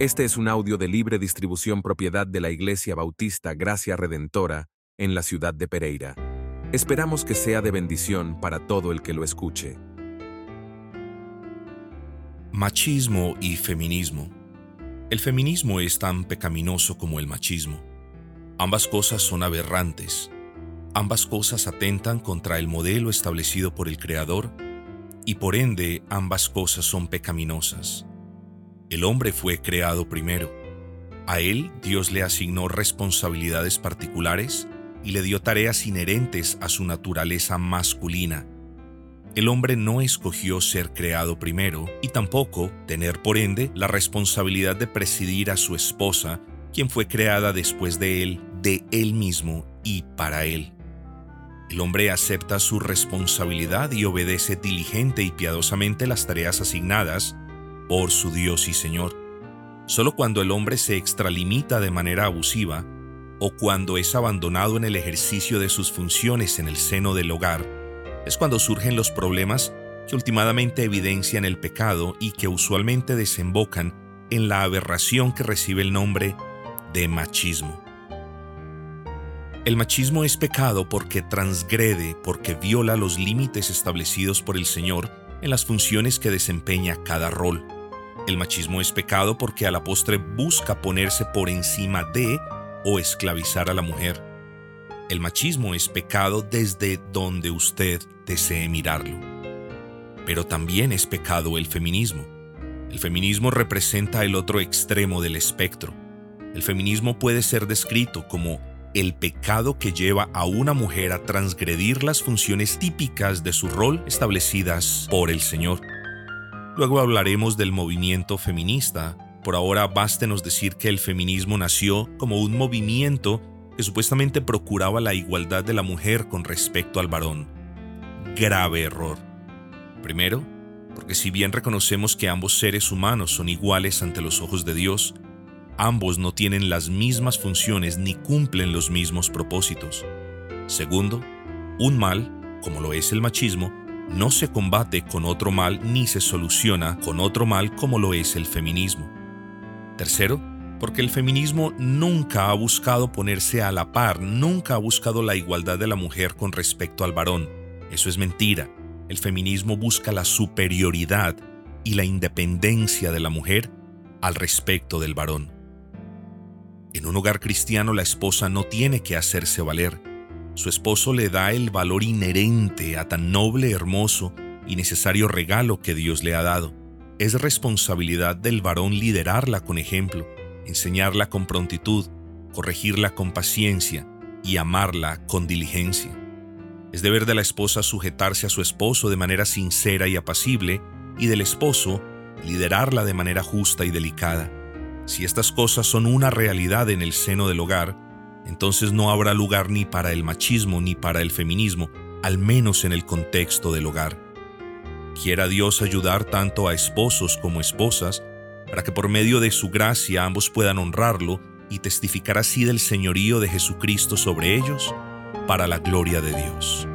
Este es un audio de libre distribución propiedad de la Iglesia Bautista Gracia Redentora en la ciudad de Pereira. Esperamos que sea de bendición para todo el que lo escuche. Machismo y feminismo. El feminismo es tan pecaminoso como el machismo. Ambas cosas son aberrantes. Ambas cosas atentan contra el modelo establecido por el Creador y por ende ambas cosas son pecaminosas. El hombre fue creado primero. A él Dios le asignó responsabilidades particulares y le dio tareas inherentes a su naturaleza masculina el hombre no escogió ser creado primero y tampoco tener por ende la responsabilidad de presidir a su esposa, quien fue creada después de él, de él mismo y para él. El hombre acepta su responsabilidad y obedece diligente y piadosamente las tareas asignadas por su Dios y Señor. Solo cuando el hombre se extralimita de manera abusiva o cuando es abandonado en el ejercicio de sus funciones en el seno del hogar, es cuando surgen los problemas que últimamente evidencian el pecado y que usualmente desembocan en la aberración que recibe el nombre de machismo. El machismo es pecado porque transgrede, porque viola los límites establecidos por el Señor en las funciones que desempeña cada rol. El machismo es pecado porque a la postre busca ponerse por encima de o esclavizar a la mujer. El machismo es pecado desde donde usted desee mirarlo. Pero también es pecado el feminismo. El feminismo representa el otro extremo del espectro. El feminismo puede ser descrito como el pecado que lleva a una mujer a transgredir las funciones típicas de su rol establecidas por el Señor. Luego hablaremos del movimiento feminista. Por ahora bástenos decir que el feminismo nació como un movimiento que supuestamente procuraba la igualdad de la mujer con respecto al varón. Grave error. Primero, porque si bien reconocemos que ambos seres humanos son iguales ante los ojos de Dios, ambos no tienen las mismas funciones ni cumplen los mismos propósitos. Segundo, un mal, como lo es el machismo, no se combate con otro mal ni se soluciona con otro mal como lo es el feminismo. Tercero, porque el feminismo nunca ha buscado ponerse a la par, nunca ha buscado la igualdad de la mujer con respecto al varón. Eso es mentira. El feminismo busca la superioridad y la independencia de la mujer al respecto del varón. En un hogar cristiano la esposa no tiene que hacerse valer. Su esposo le da el valor inherente a tan noble, hermoso y necesario regalo que Dios le ha dado. Es responsabilidad del varón liderarla con ejemplo enseñarla con prontitud, corregirla con paciencia y amarla con diligencia. Es deber de la esposa sujetarse a su esposo de manera sincera y apacible y del esposo liderarla de manera justa y delicada. Si estas cosas son una realidad en el seno del hogar, entonces no habrá lugar ni para el machismo ni para el feminismo, al menos en el contexto del hogar. Quiera Dios ayudar tanto a esposos como esposas para que por medio de su gracia ambos puedan honrarlo y testificar así del señorío de Jesucristo sobre ellos, para la gloria de Dios.